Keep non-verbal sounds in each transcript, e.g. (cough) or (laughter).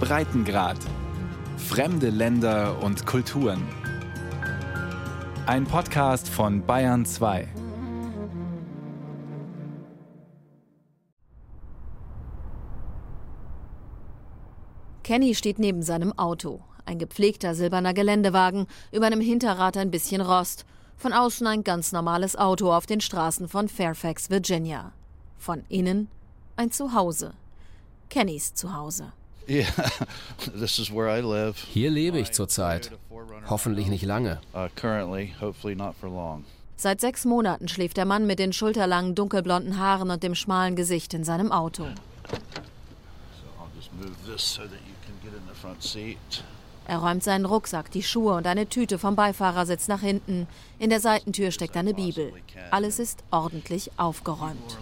Breitengrad. Fremde Länder und Kulturen. Ein Podcast von Bayern 2. Kenny steht neben seinem Auto. Ein gepflegter silberner Geländewagen, über einem Hinterrad ein bisschen Rost. Von außen ein ganz normales Auto auf den Straßen von Fairfax, Virginia. Von innen ein Zuhause. Kennys Zuhause. (laughs) Hier lebe ich zurzeit. Hoffentlich nicht lange. Uh, Seit sechs Monaten schläft der Mann mit den schulterlangen dunkelblonden Haaren und dem schmalen Gesicht in seinem Auto. Er räumt seinen Rucksack, die Schuhe und eine Tüte vom Beifahrersitz nach hinten. In der Seitentür steckt eine Bibel. Alles ist ordentlich aufgeräumt.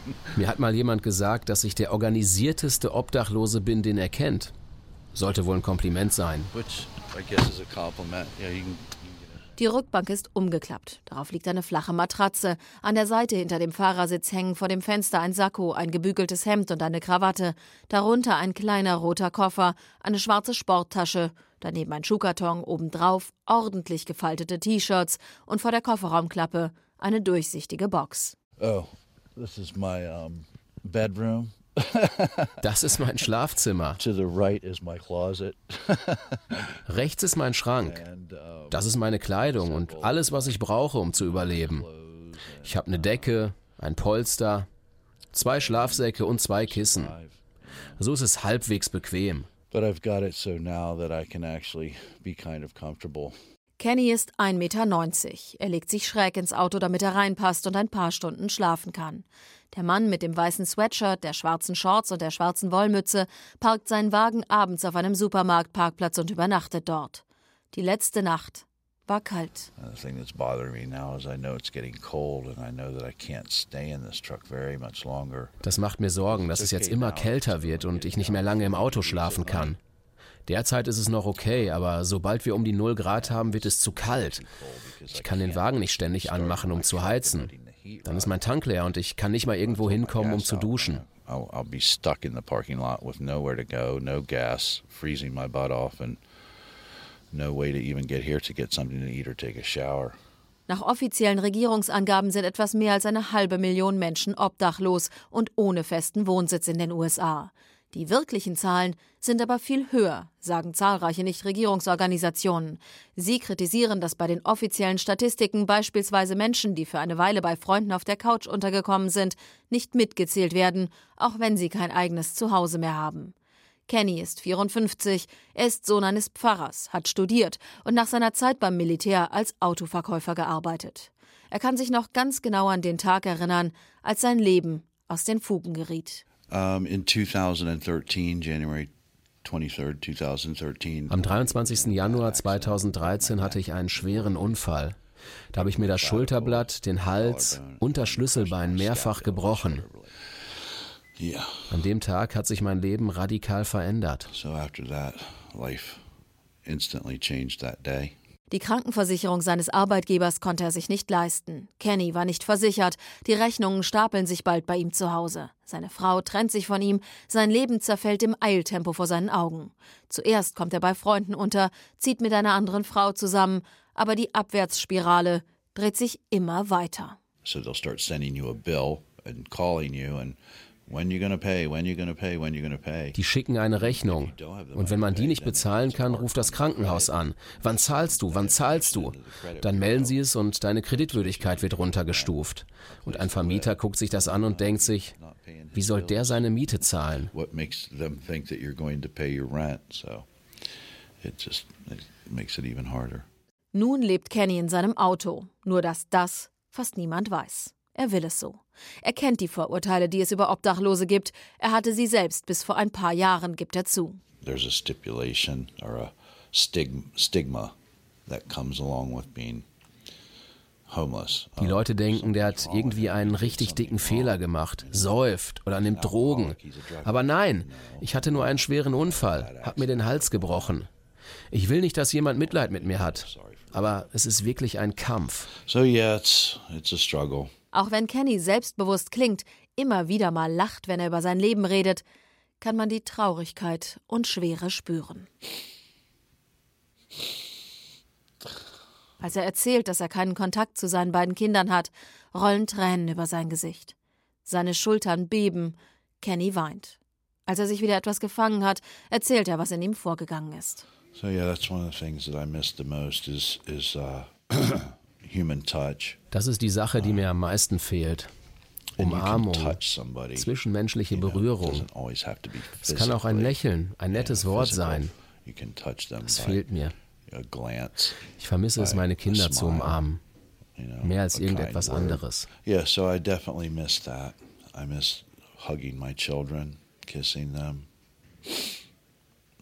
(laughs) Mir hat mal jemand gesagt, dass ich der organisierteste Obdachlose bin, den er kennt. Sollte wohl ein Kompliment sein. Die Rückbank ist umgeklappt. Darauf liegt eine flache Matratze. An der Seite hinter dem Fahrersitz hängen vor dem Fenster ein Sakko, ein gebügeltes Hemd und eine Krawatte. Darunter ein kleiner roter Koffer, eine schwarze Sporttasche, daneben ein Schuhkarton, obendrauf ordentlich gefaltete T-Shirts und vor der Kofferraumklappe eine durchsichtige Box. Oh, this is my um, bedroom. (laughs) Das ist mein Schlafzimmer. (laughs) Rechts ist mein Schrank. Das ist meine Kleidung und alles, was ich brauche, um zu überleben. Ich habe eine Decke, ein Polster, zwei Schlafsäcke und zwei Kissen. So ist es halbwegs bequem. But I've got it so now that I can actually be kind of comfortable. Kenny ist 1,90 Meter. Er legt sich schräg ins Auto, damit er reinpasst und ein paar Stunden schlafen kann. Der Mann mit dem weißen Sweatshirt, der schwarzen Shorts und der schwarzen Wollmütze parkt seinen Wagen abends auf einem Supermarktparkplatz und übernachtet dort. Die letzte Nacht war kalt. Das macht mir Sorgen, dass es jetzt immer kälter wird und ich nicht mehr lange im Auto schlafen kann. Derzeit ist es noch okay, aber sobald wir um die 0 Grad haben, wird es zu kalt. Ich kann den Wagen nicht ständig anmachen, um zu heizen. Dann ist mein Tank leer und ich kann nicht mal irgendwo hinkommen, um zu duschen. I'll be stuck in the parking lot with nowhere to go, no gas, freezing my butt off and no way to even get here to get something to eat or take a shower. Nach offiziellen Regierungsangaben sind etwas mehr als eine halbe Million Menschen obdachlos und ohne festen Wohnsitz in den USA. Die wirklichen Zahlen sind aber viel höher, sagen zahlreiche Nichtregierungsorganisationen. Sie kritisieren, dass bei den offiziellen Statistiken beispielsweise Menschen, die für eine Weile bei Freunden auf der Couch untergekommen sind, nicht mitgezählt werden, auch wenn sie kein eigenes Zuhause mehr haben. Kenny ist 54, er ist Sohn eines Pfarrers, hat studiert und nach seiner Zeit beim Militär als Autoverkäufer gearbeitet. Er kann sich noch ganz genau an den Tag erinnern, als sein Leben aus den Fugen geriet. Um, in 2013, January 23rd, 2013. Am 23. Januar 2013 hatte ich einen schweren Unfall. Da habe ich mir das Schulterblatt, den Hals und das Schlüsselbein mehrfach gebrochen. An dem Tag hat sich mein Leben radikal verändert. So after that, life instantly changed that day. Die Krankenversicherung seines Arbeitgebers konnte er sich nicht leisten. Kenny war nicht versichert. Die Rechnungen stapeln sich bald bei ihm zu Hause. Seine Frau trennt sich von ihm. Sein Leben zerfällt im Eiltempo vor seinen Augen. Zuerst kommt er bei Freunden unter, zieht mit einer anderen Frau zusammen, aber die Abwärtsspirale dreht sich immer weiter. So they'll start sending you a bill and calling you and die schicken eine Rechnung. Und wenn man die nicht bezahlen kann, ruft das Krankenhaus an. Wann zahlst du? Wann zahlst du? Dann melden sie es und deine Kreditwürdigkeit wird runtergestuft. Und ein Vermieter guckt sich das an und denkt sich, wie soll der seine Miete zahlen? Nun lebt Kenny in seinem Auto, nur dass das fast niemand weiß. Er will es so. Er kennt die Vorurteile, die es über Obdachlose gibt. Er hatte sie selbst bis vor ein paar Jahren, gibt er zu. There's a stipulation or a stigma that comes along with being die Leute denken, der hat irgendwie einen richtig dicken Fehler gemacht, säuft oder nimmt Drogen. Aber nein, ich hatte nur einen schweren Unfall, hab mir den Hals gebrochen. Ich will nicht, dass jemand Mitleid mit mir hat, aber es ist wirklich ein Kampf. So yeah, it's, it's a struggle. Auch wenn Kenny selbstbewusst klingt, immer wieder mal lacht, wenn er über sein Leben redet, kann man die Traurigkeit und Schwere spüren. Als er erzählt, dass er keinen Kontakt zu seinen beiden Kindern hat, rollen Tränen über sein Gesicht. Seine Schultern beben, Kenny weint. Als er sich wieder etwas gefangen hat, erzählt er, was in ihm vorgegangen ist. So yeah, that's one of the things that I miss the most is is uh. (clears throat) Das ist die Sache, die mir am meisten fehlt. Umarmung, zwischenmenschliche Berührung. Es kann auch ein Lächeln, ein nettes Wort sein. Das by fehlt mir. Ich vermisse es, meine Kinder zu umarmen. Mehr als irgendetwas anderes. Yeah, so I definitely miss that. I miss hugging my children, kissing them.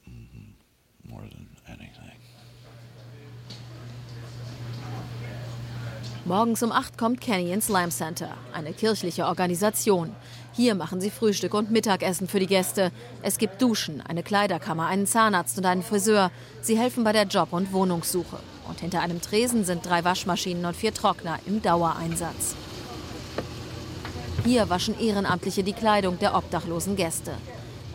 Mhm. More than Morgens um acht kommt Kenny ins Lime Center, eine kirchliche Organisation. Hier machen sie Frühstück und Mittagessen für die Gäste. Es gibt Duschen, eine Kleiderkammer, einen Zahnarzt und einen Friseur. Sie helfen bei der Job- und Wohnungssuche. Und hinter einem Tresen sind drei Waschmaschinen und vier Trockner im Dauereinsatz. Hier waschen Ehrenamtliche die Kleidung der obdachlosen Gäste.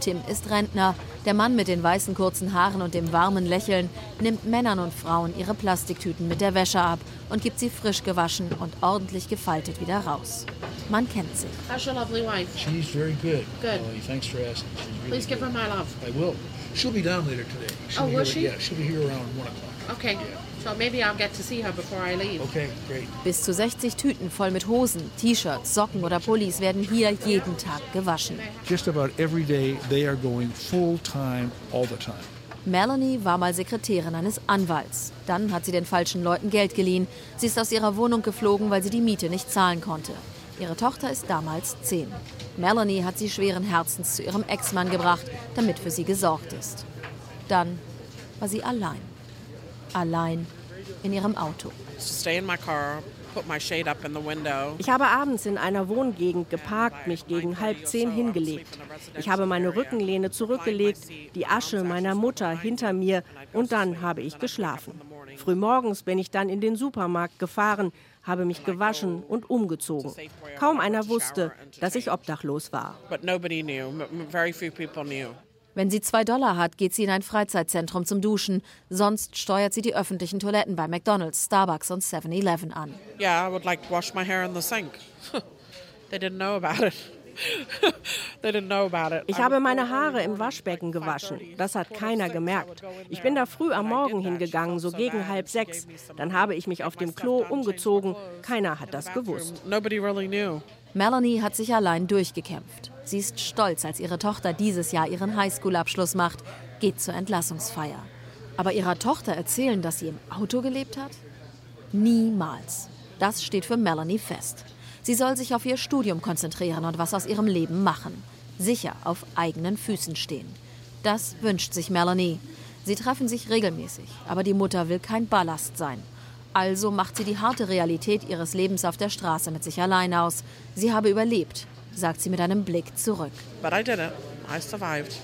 Tim ist Rentner. Der Mann mit den weißen kurzen Haaren und dem warmen Lächeln nimmt Männern und Frauen ihre Plastiktüten mit der Wäsche ab und gibt sie frisch gewaschen und ordentlich gefaltet wieder raus. Man kennt sich. How's your lovely wife? She's very good. Good. Molly. Thanks for asking. She's really Please give her my love. I will. She'll be down later today. She'll Oh, be will here, she? Yeah, she'll be here around one o'clock. Okay. So maybe I'll get to see her before I leave. Okay, great. Bis zu 60 Tüten voll mit Hosen, T-Shirts, Socken oder Pullis werden hier jeden Tag gewaschen. Just about every day, they are going full time, all the time. Melanie war mal Sekretärin eines Anwalts. Dann hat sie den falschen Leuten Geld geliehen. Sie ist aus ihrer Wohnung geflogen, weil sie die Miete nicht zahlen konnte. Ihre Tochter ist damals zehn. Melanie hat sie schweren Herzens zu ihrem Ex-Mann gebracht, damit für sie gesorgt ist. Dann war sie allein. Allein in ihrem Auto. Ich habe abends in einer Wohngegend geparkt, mich gegen halb zehn hingelegt. Ich habe meine Rückenlehne zurückgelegt, die Asche meiner Mutter hinter mir und dann habe ich geschlafen. Frühmorgens bin ich dann in den Supermarkt gefahren, habe mich gewaschen und umgezogen. Kaum einer wusste, dass ich obdachlos war. Wenn sie zwei Dollar hat, geht sie in ein Freizeitzentrum zum Duschen. Sonst steuert sie die öffentlichen Toiletten bei McDonald's, Starbucks und 7-Eleven an. Yeah, I would like to wash my hair in the sink. (laughs) (laughs) they didn't know about it. Ich habe meine Haare im Waschbecken gewaschen. Das hat keiner gemerkt. Ich bin da früh am Morgen hingegangen, so gegen halb sechs. Dann habe ich mich auf dem Klo umgezogen. Keiner hat das gewusst. Melanie hat sich allein durchgekämpft. Sie ist stolz, als ihre Tochter dieses Jahr ihren Highschool-Abschluss macht, geht zur Entlassungsfeier. Aber ihrer Tochter erzählen, dass sie im Auto gelebt hat? Niemals. Das steht für Melanie fest. Sie soll sich auf ihr Studium konzentrieren und was aus ihrem Leben machen. Sicher auf eigenen Füßen stehen. Das wünscht sich Melanie. Sie treffen sich regelmäßig, aber die Mutter will kein Ballast sein. Also macht sie die harte Realität ihres Lebens auf der Straße mit sich allein aus. Sie habe überlebt, sagt sie mit einem Blick zurück. But I did it. I survived.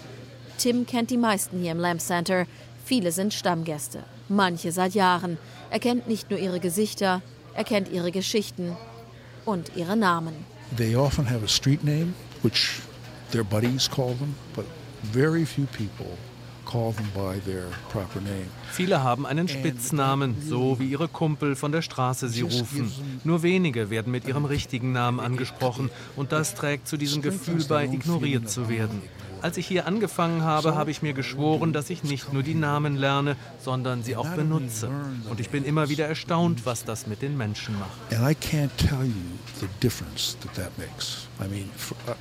Tim kennt die meisten hier im Lamp Center. Viele sind Stammgäste, manche seit Jahren. Er kennt nicht nur ihre Gesichter, er kennt ihre Geschichten und ihre Namen. They often have a street name, which their buddies call them, but very few people Viele haben einen Spitznamen, so wie ihre Kumpel von der Straße sie rufen. Nur wenige werden mit ihrem richtigen Namen angesprochen und das trägt zu diesem Gefühl bei, ignoriert zu werden. Als ich hier angefangen habe, habe ich mir geschworen, dass ich nicht nur die Namen lerne, sondern sie auch benutze. Und ich bin immer wieder erstaunt, was das mit den Menschen macht. And I can't tell you the difference that that makes. I mean,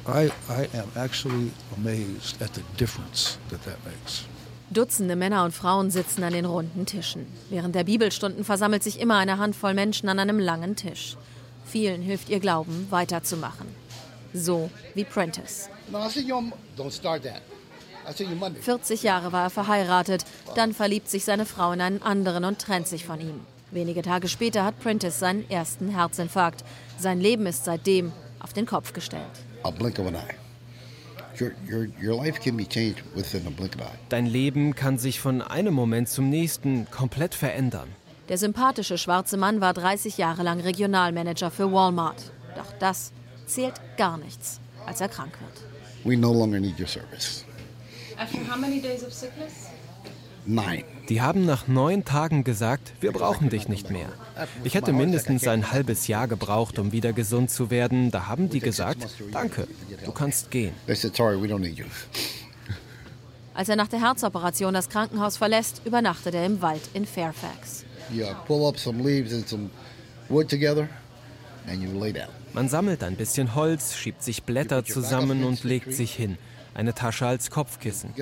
I I am actually amazed at the difference that that makes. Dutzende Männer und Frauen sitzen an den runden Tischen. Während der Bibelstunden versammelt sich immer eine Handvoll Menschen an einem langen Tisch. Vielen hilft ihr Glauben, weiterzumachen. So wie Prentice. No, I said your. m- Don't start that. I said your Monday. 40 Jahre war er verheiratet, dann verliebt sich seine Frau in einen anderen und trennt sich von ihm. Wenige Tage später hat Prentice seinen ersten Herzinfarkt. Sein Leben ist seitdem auf den Kopf gestellt. A blink of an eye. Dein Leben kann sich von einem Moment zum nächsten komplett verändern. Der sympathische schwarze Mann war 30 Jahre lang Regionalmanager für Walmart. Doch das zählt gar nichts, als er krank wird. We no longer need your service. After how many days of sickness? Nine. Die haben nach neun Tagen gesagt, wir brauchen dich nicht mehr. Ich hätte mindestens ein halbes Jahr gebraucht, um wieder gesund zu werden. Da haben die gesagt, danke, du kannst gehen. They said, sorry, we don't need you. Als er nach der Herzoperation das Krankenhaus verlässt, übernachtet er im Wald in Fairfax. Uh. Man sammelt ein bisschen Holz, schiebt sich Blätter zusammen und legt sich hin. Eine Tasche als Kopfkissen.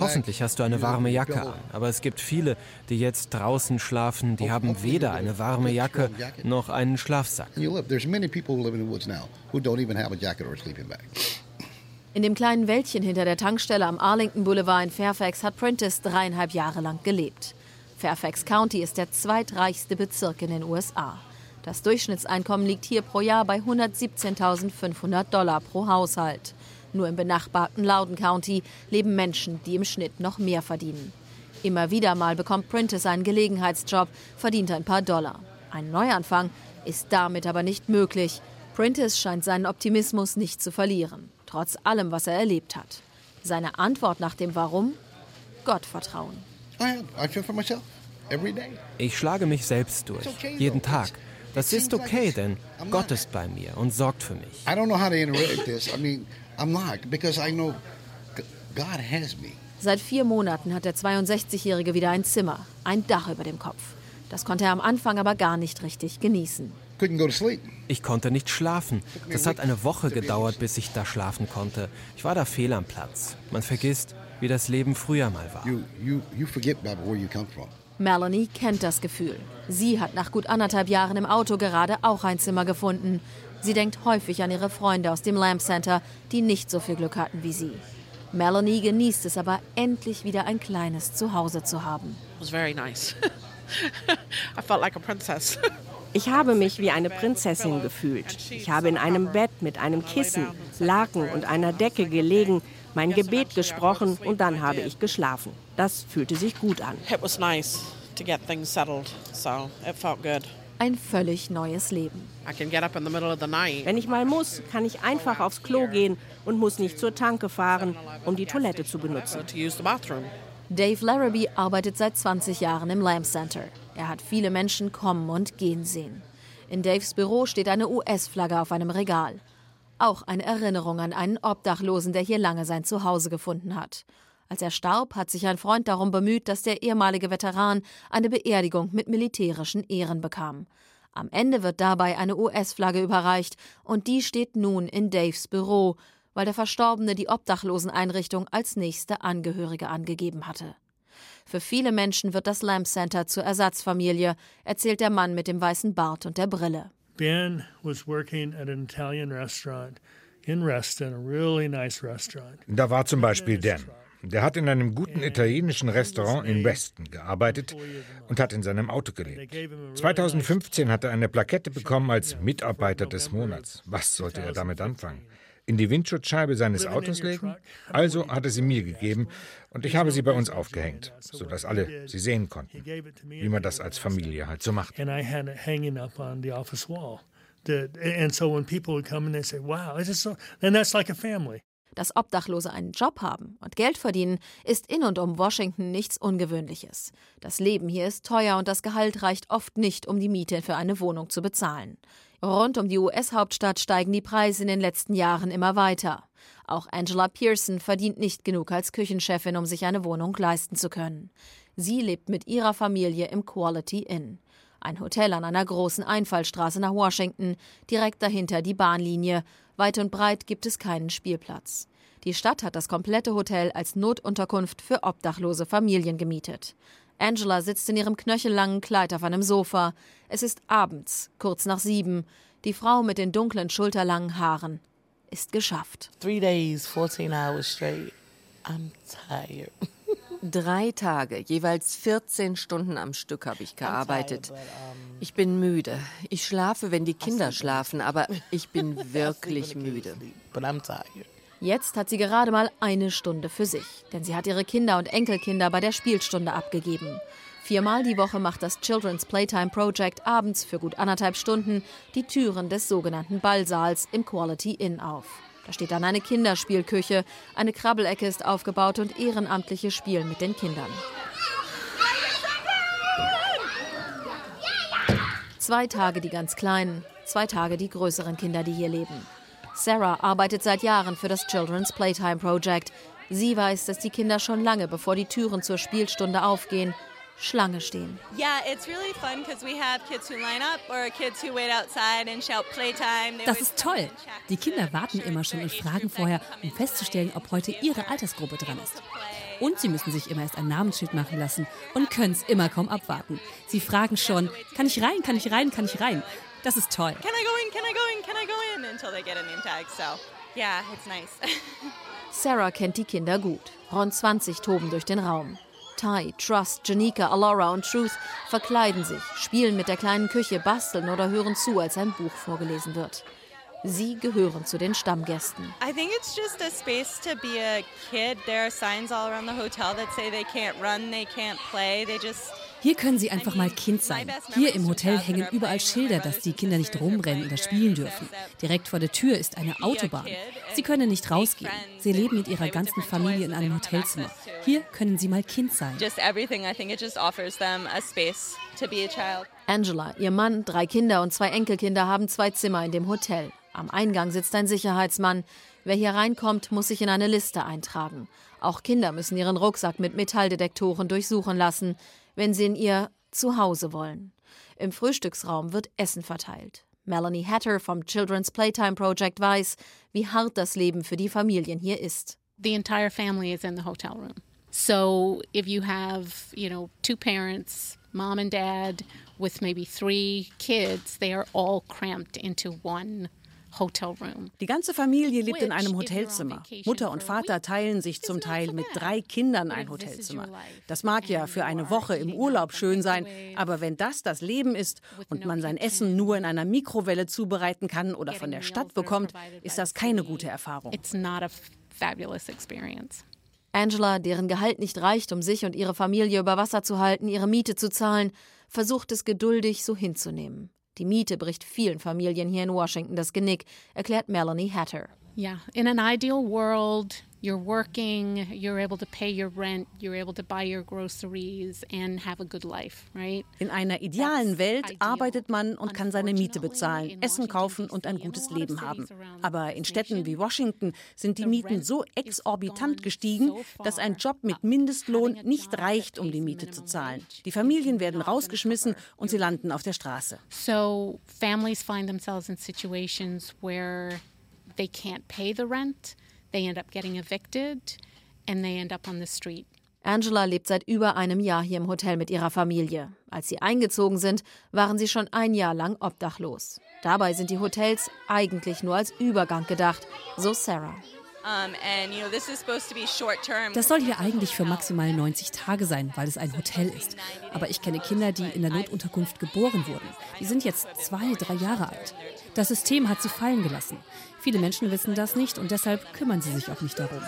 Hoffentlich hast du eine warme Jacke an. Aber es gibt viele, die jetzt draußen schlafen, die haben weder eine warme Jacke noch einen Schlafsack. And you live. There's many people who live in the woods now who don't even have a jacket or a sleeping bag. In dem kleinen Wäldchen hinter der Tankstelle am Arlington Boulevard in Fairfax hat Prentice dreieinhalb Jahre lang gelebt. Fairfax County ist der zweitreichste Bezirk in den USA. Das Durchschnittseinkommen liegt hier pro Jahr bei 117.500 Dollar pro Haushalt. Nur im benachbarten Loudon County leben Menschen, die im Schnitt noch mehr verdienen. Immer wieder mal bekommt Prentice einen Gelegenheitsjob, verdient ein paar Dollar. Ein Neuanfang ist damit aber nicht möglich. Prentice scheint seinen Optimismus nicht zu verlieren, trotz allem, was er erlebt hat. Seine Antwort nach dem Warum? Gottvertrauen. Ich schlage mich selbst durch, jeden Tag. Das ist okay, denn Gott ist bei mir und sorgt für mich. I'm not because I know God has me. Seit vier Monaten hat der 62-Jährige wieder ein Zimmer, ein Dach über dem Kopf. Das konnte er am Anfang aber gar nicht richtig genießen. Couldn't go to sleep. Ich konnte nicht schlafen. Das hat eine Woche gedauert, bis ich da schlafen konnte. Ich war da fehl am Platz. Man vergisst, wie das Leben früher mal war. You you you forget about where you come from. Melanie kennt das Gefühl. Sie hat nach gut anderthalb Jahren im Auto gerade auch ein Zimmer gefunden. Sie denkt häufig an ihre Freunde aus dem Lamp Center, die nicht so viel Glück hatten wie sie. Melanie genießt es aber, endlich wieder ein kleines Zuhause zu haben. It was very nice. (laughs) I felt like a princess. (laughs) Ich habe mich wie eine Prinzessin gefühlt. Ich habe in einem Bett mit einem Kissen, Laken und einer Decke gelegen, mein Gebet gesprochen und dann habe ich geschlafen. Das fühlte sich gut an. It was nice to get things settled, so it felt good. Ein völlig neues Leben. I can get up in the middle of the night. Wenn ich mal muss, kann ich einfach aufs Klo gehen und muss nicht zur Tanke fahren, um die Toilette zu benutzen. to use the bathroom. Dave Larrabee arbeitet seit 20 Jahren im Lamb Center. Er hat viele Menschen kommen und gehen sehen. In Daves Büro steht eine US-Flagge auf einem Regal. Auch eine Erinnerung an einen Obdachlosen, der hier lange sein Zuhause gefunden hat. Als er starb, hat sich ein Freund darum bemüht, dass der ehemalige Veteran eine Beerdigung mit militärischen Ehren bekam. Am Ende wird dabei eine US-Flagge überreicht und die steht nun in Daves Büro, weil der Verstorbene die Obdachloseneinrichtung als nächste Angehörige angegeben hatte. Für viele Menschen wird das Lamp Center zur Ersatzfamilie, erzählt der Mann mit dem weißen Bart und der Brille. Ben was working at an Italian restaurant in Reston, a really nice restaurant. Da war zum Beispiel Dan. Der hat in einem guten italienischen Restaurant in Weston gearbeitet und hat in seinem Auto gelebt. 2015 hat er eine Plakette bekommen als Mitarbeiter des Monats. Was sollte er damit anfangen? In die Windschutzscheibe seines Autos legen? Also hat er sie mir gegeben und ich habe sie bei uns aufgehängt, sodass alle sie sehen konnten, wie man das als Familie halt so macht. And I had it hanging up on the office wall. The, and so when people would come and they say, wow, it is so, then that's like a family. Dass Obdachlose einen Job haben und Geld verdienen, ist in und um Washington nichts Ungewöhnliches. Das Leben hier ist teuer und das Gehalt reicht oft nicht, um die Miete für eine Wohnung zu bezahlen. Rund um die US-Hauptstadt steigen die Preise in den letzten Jahren immer weiter. Auch Angela Pearson verdient nicht genug als Küchenchefin, um sich eine Wohnung leisten zu können. Sie lebt mit ihrer Familie im Quality Inn. Ein Hotel an einer großen Einfallstraße nach Washington, direkt dahinter die Bahnlinie. Weit und breit gibt es keinen Spielplatz. Die Stadt hat das komplette Hotel als Notunterkunft für obdachlose Familien gemietet. Angela sitzt in ihrem knöchellangen Kleid auf einem Sofa. Es ist abends, kurz nach sieben. Die Frau mit den dunklen, schulterlangen Haaren ist geschafft. Three days, 14 hours straight. I'm tired. (laughs) Drei Tage, jeweils 14 Stunden am Stück habe ich gearbeitet. Ich bin müde. Ich schlafe, wenn die Kinder schlafen, aber ich bin (laughs) wirklich müde. Jetzt hat sie gerade mal eine Stunde für sich, denn sie hat ihre Kinder und Enkelkinder bei der Spielstunde abgegeben. Viermal die Woche macht das Children's Playtime Project abends für gut anderthalb Stunden die Türen des sogenannten Ballsaals im Quality Inn auf. Da steht dann eine Kinderspielküche, eine Krabbelecke ist aufgebaut und ehrenamtliche spielen mit den Kindern. Zwei Tage die ganz kleinen, zwei Tage die größeren Kinder, die hier leben. Sarah arbeitet seit Jahren für das Children's Playtime Project. Sie weiß, dass die Kinder schon lange, bevor die Türen zur Spielstunde aufgehen, Schlange stehen. Das ist toll. Die Kinder warten immer schon und fragen vorher, um festzustellen, ob heute ihre Altersgruppe dran ist. Und sie müssen sich immer erst ein Namensschild machen lassen und können es immer kaum abwarten. Sie fragen schon, kann ich rein, kann ich rein, kann ich rein? Das ist toll. Can I go in, can I go in, can I go in? Until they get a name tag. So, yeah, it's nice. (laughs) Sarah kennt die Kinder gut. Rund 20 toben durch den Raum. Ty, Trust, Janika, Alora und Truth verkleiden sich, spielen mit der kleinen Küche, basteln oder hören zu, als ein Buch vorgelesen wird. Sie gehören zu den Stammgästen. I think it's just a space to be a kid. There are signs all around the hotel that say they can't run, they can't play, they just hier können Sie einfach mal Kind sein. Hier im Hotel hängen überall Schilder, dass die Kinder nicht rumrennen oder spielen dürfen. Direkt vor der Tür ist eine Autobahn. Sie können nicht rausgehen. Sie leben mit ihrer ganzen Familie in einem Hotelzimmer. Hier können Sie mal Kind sein. Angela, ihr Mann, drei Kinder und zwei Enkelkinder haben zwei Zimmer in dem Hotel. Am Eingang sitzt ein Sicherheitsmann. Wer hier reinkommt, muss sich in eine Liste eintragen. Auch Kinder müssen ihren Rucksack mit Metalldetektoren durchsuchen lassen wenn sie in ihr Zuhause wollen. Im Frühstücksraum wird Essen verteilt. Melanie Hatter vom Children's Playtime Project weiß, wie hart das Leben für die Familien hier ist. The entire family is in the hotel room. So if you have, you know, two parents, mom and dad with maybe three kids, they are all cramped into one die ganze Familie lebt in einem Hotelzimmer. Mutter und Vater teilen sich zum Teil mit drei Kindern ein Hotelzimmer. Das mag ja für eine Woche im Urlaub schön sein, aber wenn das das Leben ist und man sein Essen nur in einer Mikrowelle zubereiten kann oder von der Stadt bekommt, ist das keine gute Erfahrung. Angela, deren Gehalt nicht reicht, um sich und ihre Familie über Wasser zu halten, ihre Miete zu zahlen, versucht es geduldig so hinzunehmen. Die Miete bricht vielen Familien hier in Washington das Genick, erklärt Melanie Hatter. Yeah, in an ideal world, you're working, you're able to pay your rent, you're able to buy your groceries and have a good life, right? In einer idealen Welt arbeitet man und kann seine Miete bezahlen, Essen kaufen und ein gutes Leben haben. Aber in Städten wie Washington sind die Mieten so exorbitant gestiegen, dass ein Job mit Mindestlohn nicht reicht, um die Miete zu zahlen. Die Familien werden rausgeschmissen und sie landen auf der Straße. So families find themselves in situations where they can't pay the rent. They end up getting evicted and they end up on the street. Angela lebt seit über einem Jahr hier im Hotel mit ihrer Familie. Als sie eingezogen sind, waren sie schon ein Jahr lang obdachlos. Dabei sind die Hotels eigentlich nur als Übergang gedacht, so Sarah. Das soll hier eigentlich für maximal 90 Tage sein, weil es ein Hotel ist. Aber ich kenne Kinder, die in der Notunterkunft geboren wurden. Die sind jetzt zwei, drei Jahre alt. Das System hat sie fallen gelassen. Viele Menschen wissen das nicht und deshalb kümmern sie sich auch nicht darum.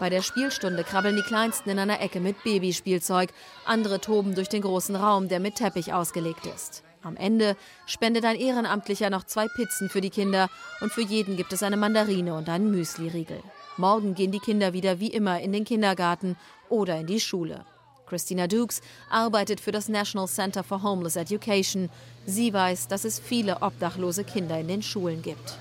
Bei der Spielstunde krabbeln die Kleinsten in einer Ecke mit Babyspielzeug. Andere toben durch den großen Raum, der mit Teppich ausgelegt ist. Am Ende spendet ein Ehrenamtlicher noch zwei Pizzen für die Kinder und für jeden gibt es eine Mandarine und einen Müsli-Riegel. Morgen gehen die Kinder wieder wie immer in den Kindergarten oder in die Schule. Christina Dukes arbeitet für das National Center for Homeless Education. Sie weiß, dass es viele obdachlose Kinder in den Schulen gibt.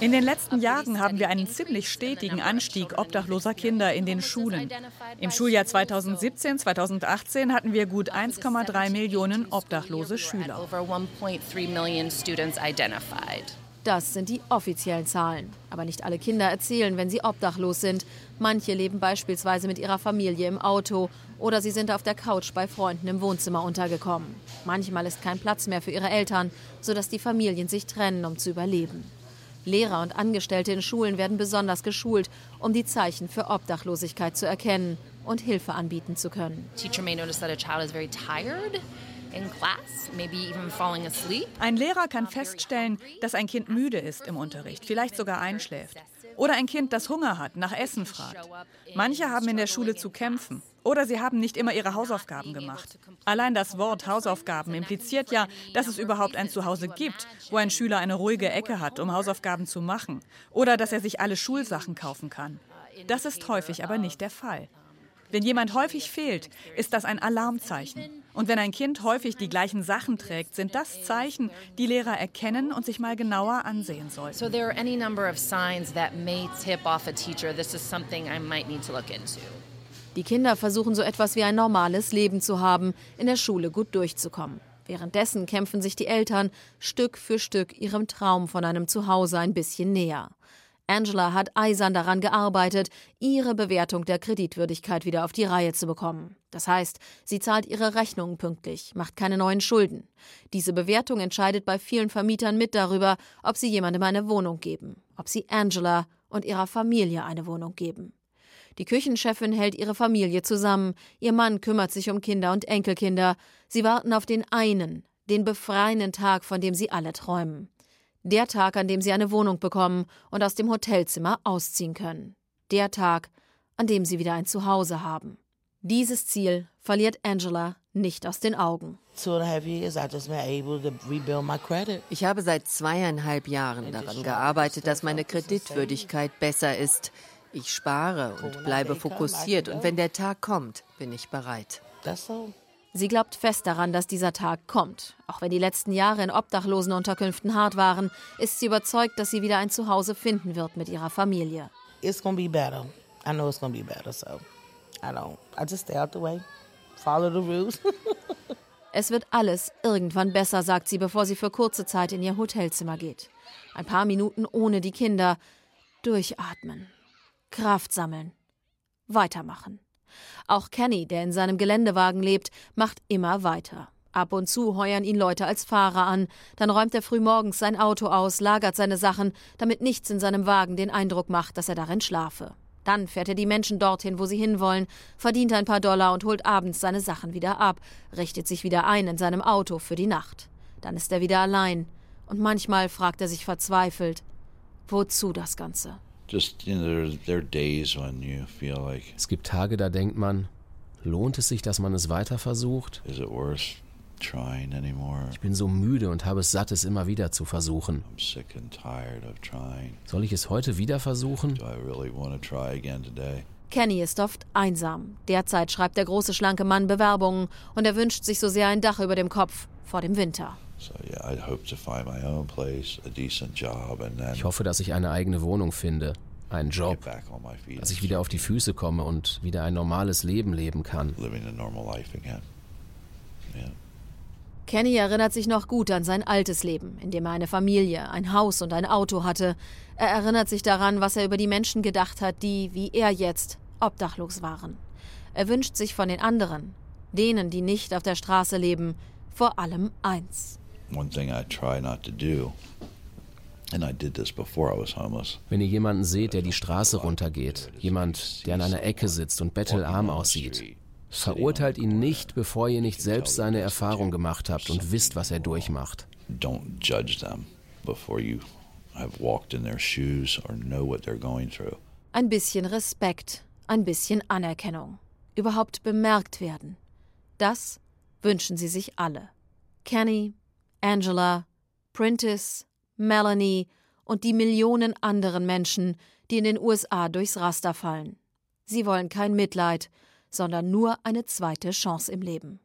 In den letzten Jahren haben wir einen ziemlich stetigen Anstieg obdachloser Kinder in den Schulen. Im Schuljahr 2017-2018 hatten wir gut 1,3 Millionen obdachlose Schüler. Das sind die offiziellen Zahlen. Aber nicht alle Kinder erzählen, wenn sie obdachlos sind. Manche leben beispielsweise mit ihrer Familie im Auto oder sie sind auf der Couch bei Freunden im Wohnzimmer untergekommen. Manchmal ist kein Platz mehr für ihre Eltern, sodass die Familien sich trennen, um zu überleben. Lehrer und Angestellte in Schulen werden besonders geschult, um die Zeichen für Obdachlosigkeit zu erkennen und Hilfe anbieten zu können. Teacher may notice that a child is very tired Ein Lehrer kann feststellen, dass ein Kind müde ist im Unterricht, vielleicht sogar einschläft. Oder ein Kind, das Hunger hat, nach Essen fragt. Manche haben in der Schule zu kämpfen. Oder sie haben nicht immer ihre Hausaufgaben gemacht. Allein das Wort Hausaufgaben impliziert ja, dass es überhaupt ein Zuhause gibt, wo ein Schüler eine ruhige Ecke hat, um Hausaufgaben zu machen. Oder dass er sich alle Schulsachen kaufen kann. Das ist häufig aber nicht der Fall. Wenn jemand häufig fehlt, ist das ein Alarmzeichen. Und wenn ein Kind häufig die gleichen Sachen trägt, sind das Zeichen, die Lehrer erkennen und sich mal genauer ansehen sollten. So there are any number of signs that may tip off a teacher this is something I might need to look into. Die Kinder versuchen so etwas wie ein normales Leben zu haben, in der Schule gut durchzukommen. Währenddessen kämpfen sich die Eltern Stück für Stück ihrem Traum von einem Zuhause ein bisschen näher. Angela hat eisern daran gearbeitet, ihre Bewertung der Kreditwürdigkeit wieder auf die Reihe zu bekommen. Das heißt, sie zahlt ihre Rechnungen pünktlich, macht keine neuen Schulden. Diese Bewertung entscheidet bei vielen Vermietern mit darüber, ob sie jemandem eine Wohnung geben, ob sie Angela und ihrer Familie eine Wohnung geben. Die Küchenchefin hält ihre Familie zusammen, ihr Mann kümmert sich um Kinder und Enkelkinder, sie warten auf den einen, den befreienden Tag, von dem sie alle träumen. Der Tag, an dem sie eine Wohnung bekommen und aus dem Hotelzimmer ausziehen können. Der Tag, an dem sie wieder ein Zuhause haben. Dieses Ziel verliert Angela nicht aus den Augen. Ich habe seit zweieinhalb Jahren daran gearbeitet, dass meine Kreditwürdigkeit besser ist. Ich spare und bleibe fokussiert und wenn der Tag kommt, bin ich bereit. Sie glaubt fest daran, dass dieser Tag kommt. Auch wenn die letzten Jahre in Obdachlosenunterkünften hart waren, ist sie überzeugt, dass sie wieder ein Zuhause finden wird mit ihrer Familie. It's gonna be better. I know it's gonna be better, so I don't. I just stay out the way, follow the rules. (laughs) es wird alles irgendwann besser, sagt sie, bevor sie für kurze Zeit in ihr Hotelzimmer geht. Ein paar Minuten ohne die Kinder. Durchatmen. Kraft sammeln. Weitermachen. Auch Kenny, der in seinem Geländewagen lebt, macht immer weiter. Ab und zu heuern ihn Leute als Fahrer an, dann räumt er frühmorgens sein Auto aus, lagert seine Sachen, damit nichts in seinem Wagen den Eindruck macht, dass er darin schlafe. Dann fährt er die Menschen dorthin, wo sie hinwollen, verdient ein paar Dollar und holt abends seine Sachen wieder ab, richtet sich wieder ein in seinem Auto für die Nacht. Dann ist er wieder allein. Und manchmal fragt er sich verzweifelt, wozu das Ganze? Just, you know, there, there are days when you feel like. Es gibt Tage, da denkt man, lohnt es sich, dass man es weiter versucht? Is it worth trying anymore? Ich bin so müde und habe es satt, es immer wieder zu versuchen. I'm sick and tired of trying. Soll ich es heute wieder versuchen? Do I really want to try again today? Kenny ist oft einsam. Derzeit schreibt der große schlanke Mann Bewerbungen und er wünscht sich so sehr ein Dach über dem Kopf vor dem Winter. Ich hoffe, dass ich eine eigene Wohnung finde, einen Job, dass ich wieder auf die Füße komme und wieder ein normales Leben leben kann. Kenny erinnert sich noch gut an sein altes Leben, in dem er eine Familie, ein Haus und ein Auto hatte. Er erinnert sich daran, was er über die Menschen gedacht hat, die, wie er jetzt, obdachlos waren. Er wünscht sich von den anderen, denen, die nicht auf der Straße leben, vor allem eins one thing I try not to do. Wenn ihr jemanden seht, der die Straße runtergeht, jemand, der an einer Ecke sitzt und bettelarm aussieht, verurteilt ihn nicht, bevor ihr nicht selbst seine Erfahrung gemacht habt und wisst, was er durchmacht. Don't judge them before you have walked in their shoes or know what they're going through. Ein bisschen Respekt, ein bisschen Anerkennung, überhaupt bemerkt werden. Das wünschen sie sich alle. Kenny, Angela, Prentice, Melanie und die Millionen anderen Menschen, die in den USA durchs Raster fallen. Sie wollen kein Mitleid, sondern nur eine zweite Chance im Leben.